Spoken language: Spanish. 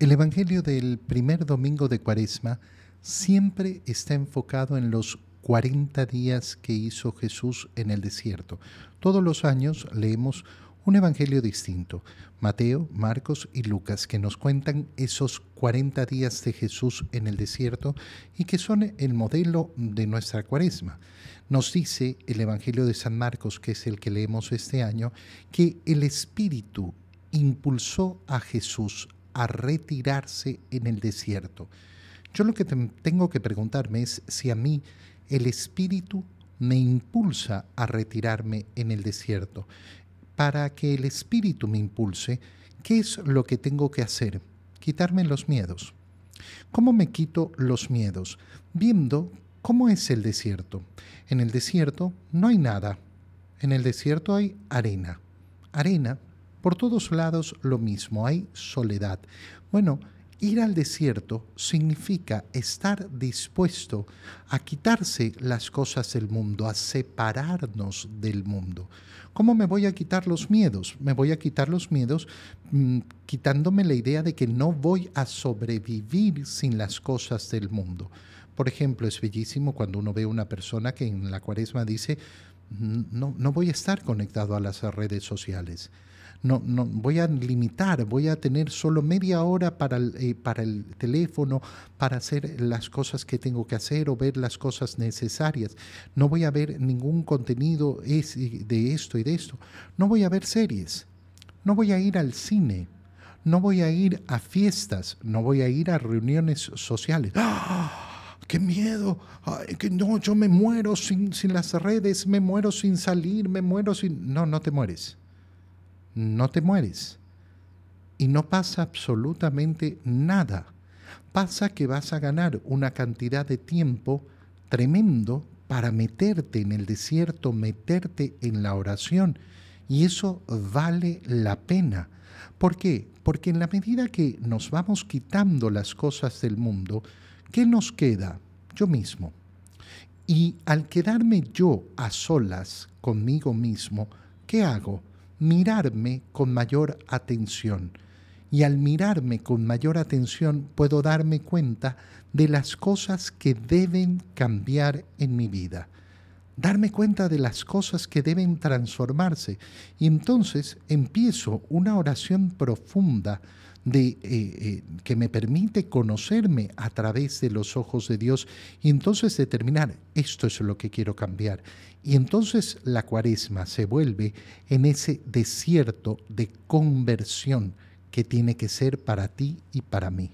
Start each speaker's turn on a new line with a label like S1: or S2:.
S1: El Evangelio del primer domingo de Cuaresma siempre está enfocado en los 40 días que hizo Jesús en el desierto. Todos los años leemos un evangelio distinto, Mateo, Marcos y Lucas, que nos cuentan esos 40 días de Jesús en el desierto y que son el modelo de nuestra cuaresma. Nos dice el evangelio de San Marcos, que es el que leemos este año, que el Espíritu impulsó a Jesús a retirarse en el desierto. Yo lo que tengo que preguntarme es si a mí el Espíritu me impulsa a retirarme en el desierto. Para que el Espíritu me impulse, ¿qué es lo que tengo que hacer? Quitarme los miedos. ¿Cómo me quito los miedos? Viendo cómo es el desierto. En el desierto no hay nada. En el desierto hay arena. Arena por todos lados lo mismo, hay soledad. Bueno, ir al desierto significa estar dispuesto a quitarse las cosas del mundo, a separarnos del mundo. ¿Cómo me voy a quitar los miedos? Me voy a quitar los miedos mm, quitándome la idea de que no voy a sobrevivir sin las cosas del mundo. Por ejemplo, es bellísimo cuando uno ve a una persona que en la cuaresma dice, no, no voy a estar conectado a las redes sociales no, no, voy a limitar, voy a tener solo media hora para el, eh, para el teléfono, para hacer las cosas que tengo que hacer o ver las cosas necesarias. No voy a ver ningún contenido de esto y de esto. No voy a ver series. No voy a ir al cine. No voy a ir a fiestas. No voy a ir a reuniones sociales. ¡Ah! qué miedo, que no, yo me muero sin, sin, las redes, me muero sin salir, me muero sin... No, no te mueres no te mueres. Y no pasa absolutamente nada. Pasa que vas a ganar una cantidad de tiempo tremendo para meterte en el desierto, meterte en la oración. Y eso vale la pena. ¿Por qué? Porque en la medida que nos vamos quitando las cosas del mundo, ¿qué nos queda? Yo mismo. Y al quedarme yo a solas conmigo mismo, ¿qué hago? Mirarme con mayor atención. Y al mirarme con mayor atención puedo darme cuenta de las cosas que deben cambiar en mi vida. Darme cuenta de las cosas que deben transformarse. Y entonces empiezo una oración profunda de, eh, eh, que me permite conocerme a través de los ojos de Dios y entonces determinar, esto es lo que quiero cambiar. Y entonces la cuaresma se vuelve en ese desierto de conversión que tiene que ser para ti y para mí.